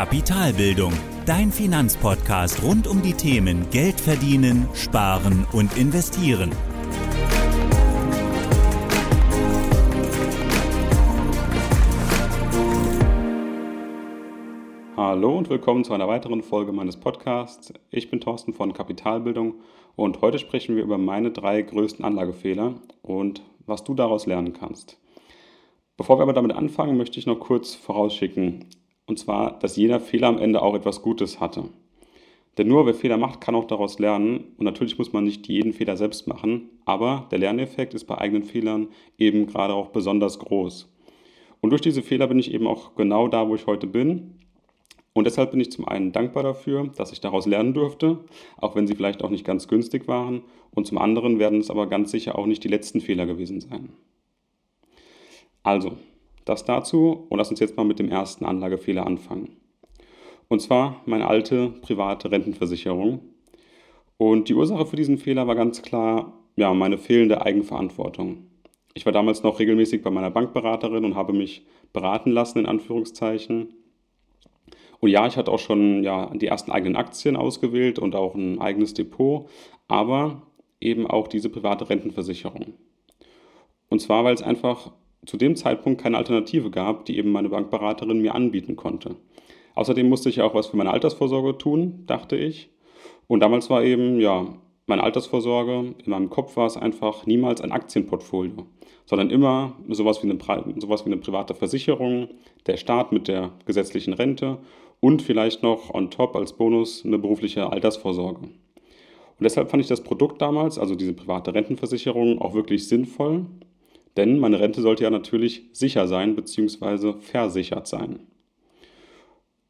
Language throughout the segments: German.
Kapitalbildung, dein Finanzpodcast rund um die Themen Geld verdienen, sparen und investieren. Hallo und willkommen zu einer weiteren Folge meines Podcasts. Ich bin Thorsten von Kapitalbildung und heute sprechen wir über meine drei größten Anlagefehler und was du daraus lernen kannst. Bevor wir aber damit anfangen, möchte ich noch kurz vorausschicken, und zwar, dass jeder Fehler am Ende auch etwas Gutes hatte. Denn nur wer Fehler macht, kann auch daraus lernen. Und natürlich muss man nicht jeden Fehler selbst machen, aber der Lerneffekt ist bei eigenen Fehlern eben gerade auch besonders groß. Und durch diese Fehler bin ich eben auch genau da, wo ich heute bin. Und deshalb bin ich zum einen dankbar dafür, dass ich daraus lernen durfte, auch wenn sie vielleicht auch nicht ganz günstig waren. Und zum anderen werden es aber ganz sicher auch nicht die letzten Fehler gewesen sein. Also, das dazu und lass uns jetzt mal mit dem ersten Anlagefehler anfangen. Und zwar meine alte private Rentenversicherung. Und die Ursache für diesen Fehler war ganz klar ja, meine fehlende Eigenverantwortung. Ich war damals noch regelmäßig bei meiner Bankberaterin und habe mich beraten lassen, in Anführungszeichen. Und ja, ich hatte auch schon ja, die ersten eigenen Aktien ausgewählt und auch ein eigenes Depot, aber eben auch diese private Rentenversicherung. Und zwar, weil es einfach zu dem Zeitpunkt keine Alternative gab, die eben meine Bankberaterin mir anbieten konnte. Außerdem musste ich auch was für meine Altersvorsorge tun, dachte ich. Und damals war eben, ja, meine Altersvorsorge, in meinem Kopf war es einfach niemals ein Aktienportfolio, sondern immer sowas wie, eine, sowas wie eine private Versicherung, der Staat mit der gesetzlichen Rente und vielleicht noch on top als Bonus eine berufliche Altersvorsorge. Und deshalb fand ich das Produkt damals, also diese private Rentenversicherung, auch wirklich sinnvoll denn meine Rente sollte ja natürlich sicher sein bzw. versichert sein.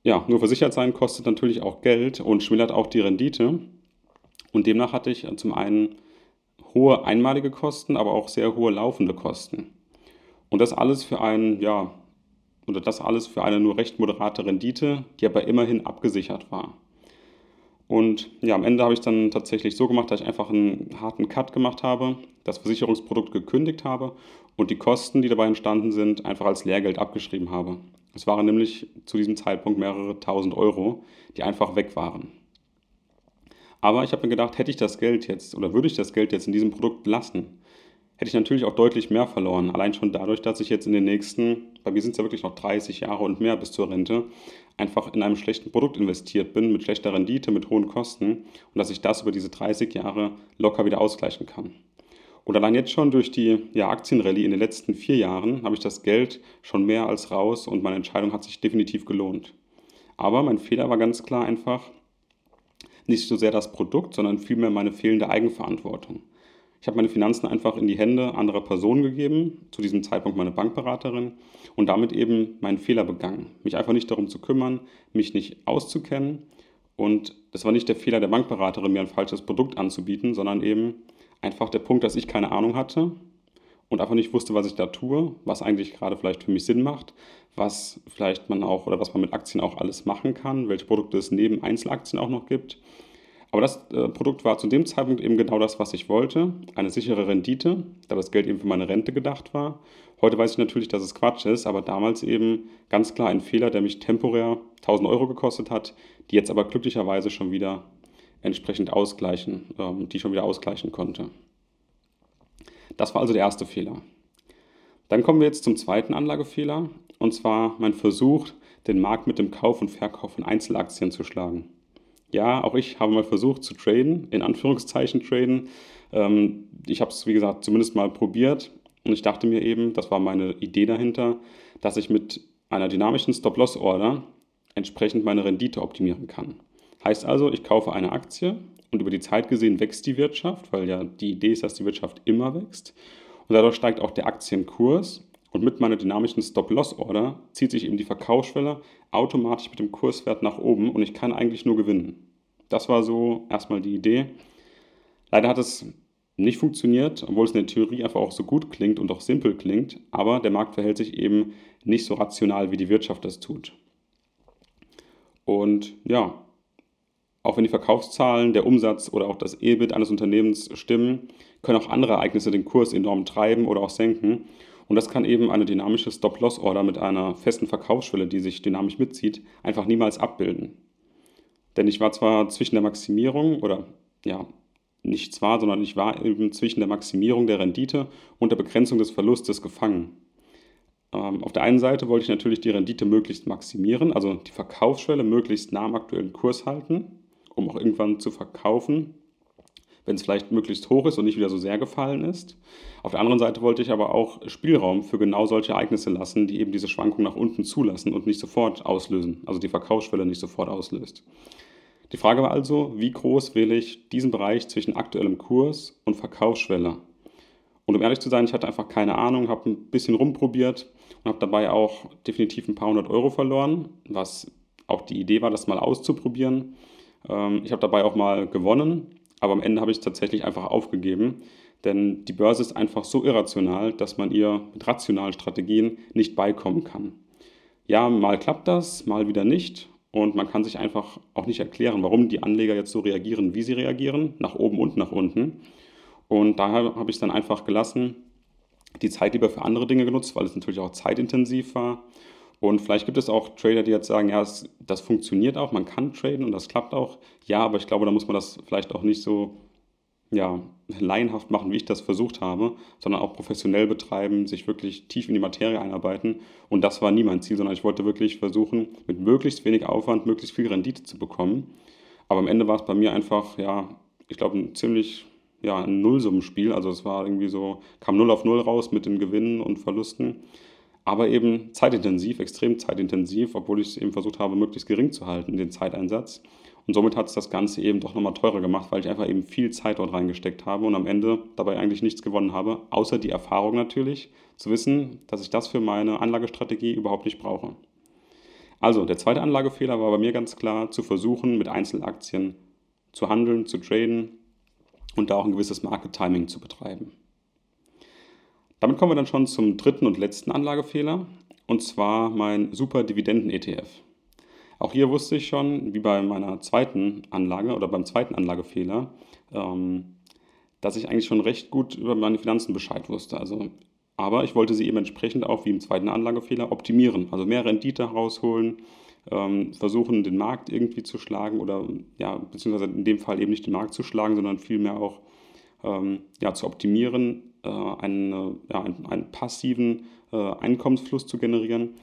Ja, nur versichert sein kostet natürlich auch Geld und schmälert auch die Rendite. Und demnach hatte ich zum einen hohe einmalige Kosten, aber auch sehr hohe laufende Kosten. Und das alles für einen, ja, oder das alles für eine nur recht moderate Rendite, die aber immerhin abgesichert war. Und ja, am Ende habe ich dann tatsächlich so gemacht, dass ich einfach einen harten Cut gemacht habe, das Versicherungsprodukt gekündigt habe und die Kosten, die dabei entstanden sind, einfach als Lehrgeld abgeschrieben habe. Es waren nämlich zu diesem Zeitpunkt mehrere tausend Euro, die einfach weg waren. Aber ich habe mir gedacht, hätte ich das Geld jetzt oder würde ich das Geld jetzt in diesem Produkt lassen, hätte ich natürlich auch deutlich mehr verloren. Allein schon dadurch, dass ich jetzt in den nächsten, bei mir sind es ja wirklich noch 30 Jahre und mehr bis zur Rente, einfach in einem schlechten Produkt investiert bin, mit schlechter Rendite, mit hohen Kosten und dass ich das über diese 30 Jahre locker wieder ausgleichen kann. Und allein jetzt schon durch die ja, Aktienrallye in den letzten vier Jahren habe ich das Geld schon mehr als raus und meine Entscheidung hat sich definitiv gelohnt. Aber mein Fehler war ganz klar einfach nicht so sehr das Produkt, sondern vielmehr meine fehlende Eigenverantwortung. Ich habe meine Finanzen einfach in die Hände anderer Personen gegeben, zu diesem Zeitpunkt meine Bankberaterin, und damit eben meinen Fehler begangen. Mich einfach nicht darum zu kümmern, mich nicht auszukennen. Und das war nicht der Fehler der Bankberaterin, mir ein falsches Produkt anzubieten, sondern eben einfach der Punkt, dass ich keine Ahnung hatte und einfach nicht wusste, was ich da tue, was eigentlich gerade vielleicht für mich Sinn macht, was vielleicht man auch oder was man mit Aktien auch alles machen kann, welche Produkte es neben Einzelaktien auch noch gibt. Aber das äh, Produkt war zu dem Zeitpunkt eben genau das, was ich wollte. Eine sichere Rendite, da das Geld eben für meine Rente gedacht war. Heute weiß ich natürlich, dass es Quatsch ist, aber damals eben ganz klar ein Fehler, der mich temporär 1000 Euro gekostet hat, die jetzt aber glücklicherweise schon wieder entsprechend ausgleichen, ähm, die schon wieder ausgleichen konnte. Das war also der erste Fehler. Dann kommen wir jetzt zum zweiten Anlagefehler, und zwar mein Versuch, den Markt mit dem Kauf und Verkauf von Einzelaktien zu schlagen. Ja, auch ich habe mal versucht zu traden, in Anführungszeichen traden. Ähm, ich habe es, wie gesagt, zumindest mal probiert und ich dachte mir eben, das war meine Idee dahinter, dass ich mit einer dynamischen Stop-Loss-Order entsprechend meine Rendite optimieren kann. Heißt also, ich kaufe eine Aktie und über die Zeit gesehen wächst die Wirtschaft, weil ja die Idee ist, dass die Wirtschaft immer wächst. Und dadurch steigt auch der Aktienkurs. Und mit meiner dynamischen Stop-Loss-Order zieht sich eben die Verkaufsschwelle automatisch mit dem Kurswert nach oben und ich kann eigentlich nur gewinnen. Das war so erstmal die Idee. Leider hat es nicht funktioniert, obwohl es in der Theorie einfach auch so gut klingt und auch simpel klingt, aber der Markt verhält sich eben nicht so rational, wie die Wirtschaft das tut. Und ja, auch wenn die Verkaufszahlen, der Umsatz oder auch das EBIT eines Unternehmens stimmen, können auch andere Ereignisse den Kurs enorm treiben oder auch senken. Und das kann eben eine dynamische Stop-Loss-Order mit einer festen Verkaufsschwelle, die sich dynamisch mitzieht, einfach niemals abbilden. Denn ich war zwar zwischen der Maximierung oder ja, nicht zwar, sondern ich war eben zwischen der Maximierung der Rendite und der Begrenzung des Verlustes gefangen. Ähm, auf der einen Seite wollte ich natürlich die Rendite möglichst maximieren, also die Verkaufsschwelle möglichst nah am aktuellen Kurs halten, um auch irgendwann zu verkaufen wenn es vielleicht möglichst hoch ist und nicht wieder so sehr gefallen ist. Auf der anderen Seite wollte ich aber auch Spielraum für genau solche Ereignisse lassen, die eben diese Schwankung nach unten zulassen und nicht sofort auslösen, also die Verkaufsschwelle nicht sofort auslöst. Die Frage war also, wie groß wähle ich diesen Bereich zwischen aktuellem Kurs und Verkaufsschwelle? Und um ehrlich zu sein, ich hatte einfach keine Ahnung, habe ein bisschen rumprobiert und habe dabei auch definitiv ein paar hundert Euro verloren, was auch die Idee war, das mal auszuprobieren. Ähm, ich habe dabei auch mal gewonnen, aber am Ende habe ich tatsächlich einfach aufgegeben, denn die Börse ist einfach so irrational, dass man ihr mit rationalen Strategien nicht beikommen kann. Ja, mal klappt das, mal wieder nicht. Und man kann sich einfach auch nicht erklären, warum die Anleger jetzt so reagieren, wie sie reagieren, nach oben und nach unten. Und daher habe ich es dann einfach gelassen, die Zeit lieber für andere Dinge genutzt, weil es natürlich auch zeitintensiv war. Und vielleicht gibt es auch Trader, die jetzt sagen, ja, das, das funktioniert auch, man kann traden und das klappt auch. Ja, aber ich glaube, da muss man das vielleicht auch nicht so ja, laienhaft machen, wie ich das versucht habe, sondern auch professionell betreiben, sich wirklich tief in die Materie einarbeiten. Und das war nie mein Ziel, sondern ich wollte wirklich versuchen, mit möglichst wenig Aufwand möglichst viel Rendite zu bekommen. Aber am Ende war es bei mir einfach, ja, ich glaube, ein ziemlich ja, ein Nullsummenspiel. Also es war irgendwie so, kam 0 auf 0 raus mit den Gewinnen und Verlusten aber eben zeitintensiv, extrem zeitintensiv, obwohl ich es eben versucht habe, möglichst gering zu halten, den Zeiteinsatz. Und somit hat es das Ganze eben doch nochmal teurer gemacht, weil ich einfach eben viel Zeit dort reingesteckt habe und am Ende dabei eigentlich nichts gewonnen habe, außer die Erfahrung natürlich, zu wissen, dass ich das für meine Anlagestrategie überhaupt nicht brauche. Also, der zweite Anlagefehler war bei mir ganz klar, zu versuchen, mit Einzelaktien zu handeln, zu traden und da auch ein gewisses Market Timing zu betreiben. Damit kommen wir dann schon zum dritten und letzten Anlagefehler, und zwar mein Super Dividenden-ETF. Auch hier wusste ich schon, wie bei meiner zweiten Anlage oder beim zweiten Anlagefehler, ähm, dass ich eigentlich schon recht gut über meine Finanzen Bescheid wusste. Also, aber ich wollte sie eben entsprechend auch wie im zweiten Anlagefehler optimieren, also mehr Rendite herausholen, ähm, versuchen den Markt irgendwie zu schlagen oder ja, beziehungsweise in dem Fall eben nicht den Markt zu schlagen, sondern vielmehr auch ähm, ja, zu optimieren, einen, ja, einen, einen passiven äh, Einkommensfluss zu generieren.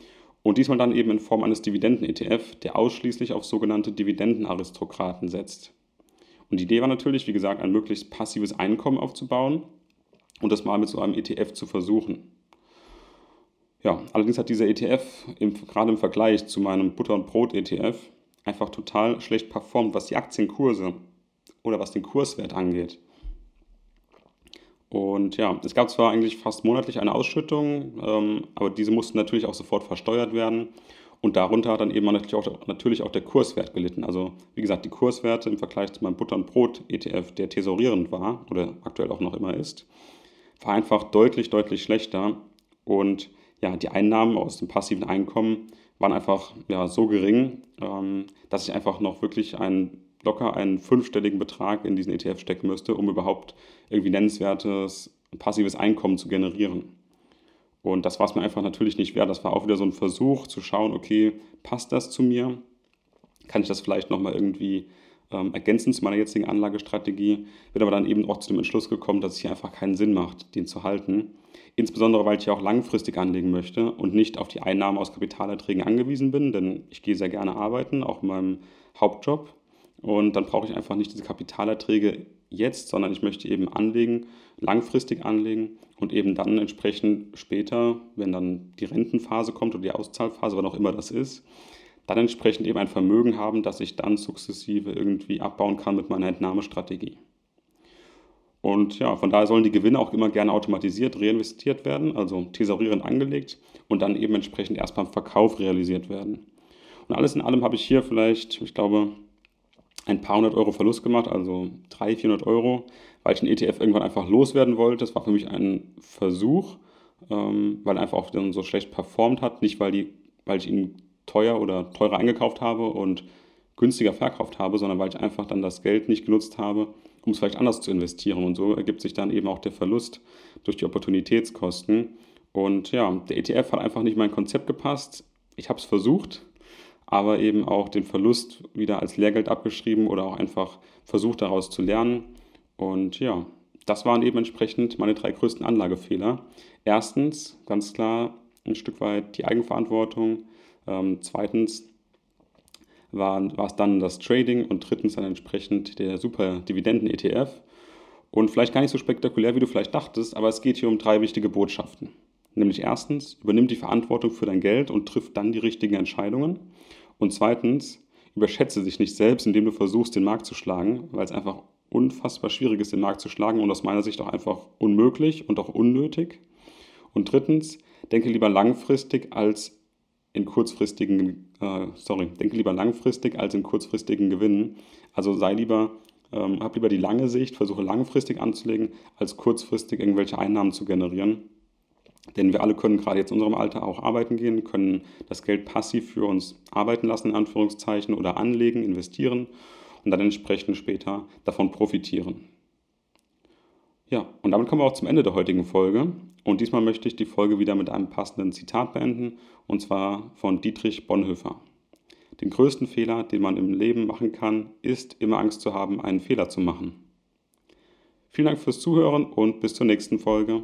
Und diesmal dann eben in Form eines Dividenden-ETF, der ausschließlich auf sogenannte Dividendenaristokraten setzt. Und die Idee war natürlich, wie gesagt, ein möglichst passives Einkommen aufzubauen und das mal mit so einem ETF zu versuchen. Ja, allerdings hat dieser ETF im, gerade im Vergleich zu meinem Butter- und Brot-ETF einfach total schlecht performt, was die Aktienkurse oder was den Kurswert angeht. Und ja, es gab zwar eigentlich fast monatlich eine Ausschüttung, ähm, aber diese mussten natürlich auch sofort versteuert werden. Und darunter hat dann eben natürlich auch, natürlich auch der Kurswert gelitten. Also wie gesagt, die Kurswerte im Vergleich zu meinem Butter- und Brot-ETF, der tesorierend war oder aktuell auch noch immer ist, war einfach deutlich, deutlich schlechter. Und ja, die Einnahmen aus dem passiven Einkommen waren einfach ja, so gering, ähm, dass ich einfach noch wirklich einen locker einen fünfstelligen Betrag in diesen ETF stecken müsste, um überhaupt irgendwie nennenswertes passives Einkommen zu generieren. Und das war es mir einfach natürlich nicht wert. Das war auch wieder so ein Versuch zu schauen, okay, passt das zu mir? Kann ich das vielleicht nochmal irgendwie ähm, ergänzen zu meiner jetzigen Anlagestrategie? Bin aber dann eben auch zu dem Entschluss gekommen, dass es hier einfach keinen Sinn macht, den zu halten. Insbesondere, weil ich ja auch langfristig anlegen möchte und nicht auf die Einnahmen aus Kapitalerträgen angewiesen bin, denn ich gehe sehr gerne arbeiten, auch in meinem Hauptjob. Und dann brauche ich einfach nicht diese Kapitalerträge jetzt, sondern ich möchte eben anlegen, langfristig anlegen und eben dann entsprechend später, wenn dann die Rentenphase kommt oder die Auszahlphase, was auch immer das ist, dann entsprechend eben ein Vermögen haben, das ich dann sukzessive irgendwie abbauen kann mit meiner Entnahmestrategie. Und ja, von daher sollen die Gewinne auch immer gerne automatisiert reinvestiert werden, also thesaurierend angelegt und dann eben entsprechend erst beim Verkauf realisiert werden. Und alles in allem habe ich hier vielleicht, ich glaube, ein paar hundert Euro Verlust gemacht, also 300, 400 Euro, weil ich den ETF irgendwann einfach loswerden wollte. Das war für mich ein Versuch, ähm, weil er einfach auch so schlecht performt hat. Nicht, weil, die, weil ich ihn teuer oder teurer eingekauft habe und günstiger verkauft habe, sondern weil ich einfach dann das Geld nicht genutzt habe, um es vielleicht anders zu investieren. Und so ergibt sich dann eben auch der Verlust durch die Opportunitätskosten. Und ja, der ETF hat einfach nicht mein Konzept gepasst. Ich habe es versucht, aber eben auch den Verlust wieder als Lehrgeld abgeschrieben oder auch einfach versucht daraus zu lernen. Und ja, das waren eben entsprechend meine drei größten Anlagefehler. Erstens, ganz klar, ein Stück weit die Eigenverantwortung. Ähm, zweitens war, war es dann das Trading und drittens dann entsprechend der super Dividenden-ETF. Und vielleicht gar nicht so spektakulär, wie du vielleicht dachtest, aber es geht hier um drei wichtige Botschaften. Nämlich erstens, übernimm die Verantwortung für dein Geld und triff dann die richtigen Entscheidungen. Und zweitens, überschätze dich nicht selbst, indem du versuchst, den Markt zu schlagen, weil es einfach unfassbar schwierig ist, den Markt zu schlagen und aus meiner Sicht auch einfach unmöglich und auch unnötig. Und drittens, denke lieber langfristig als in kurzfristigen, äh, sorry, denke lieber langfristig als in kurzfristigen Gewinnen. Also sei lieber, ähm, hab lieber die lange Sicht, versuche langfristig anzulegen, als kurzfristig irgendwelche Einnahmen zu generieren. Denn wir alle können gerade jetzt in unserem Alter auch arbeiten gehen, können das Geld passiv für uns arbeiten lassen, in Anführungszeichen, oder anlegen, investieren und dann entsprechend später davon profitieren. Ja, und damit kommen wir auch zum Ende der heutigen Folge. Und diesmal möchte ich die Folge wieder mit einem passenden Zitat beenden, und zwar von Dietrich Bonhoeffer. Den größten Fehler, den man im Leben machen kann, ist immer Angst zu haben, einen Fehler zu machen. Vielen Dank fürs Zuhören und bis zur nächsten Folge.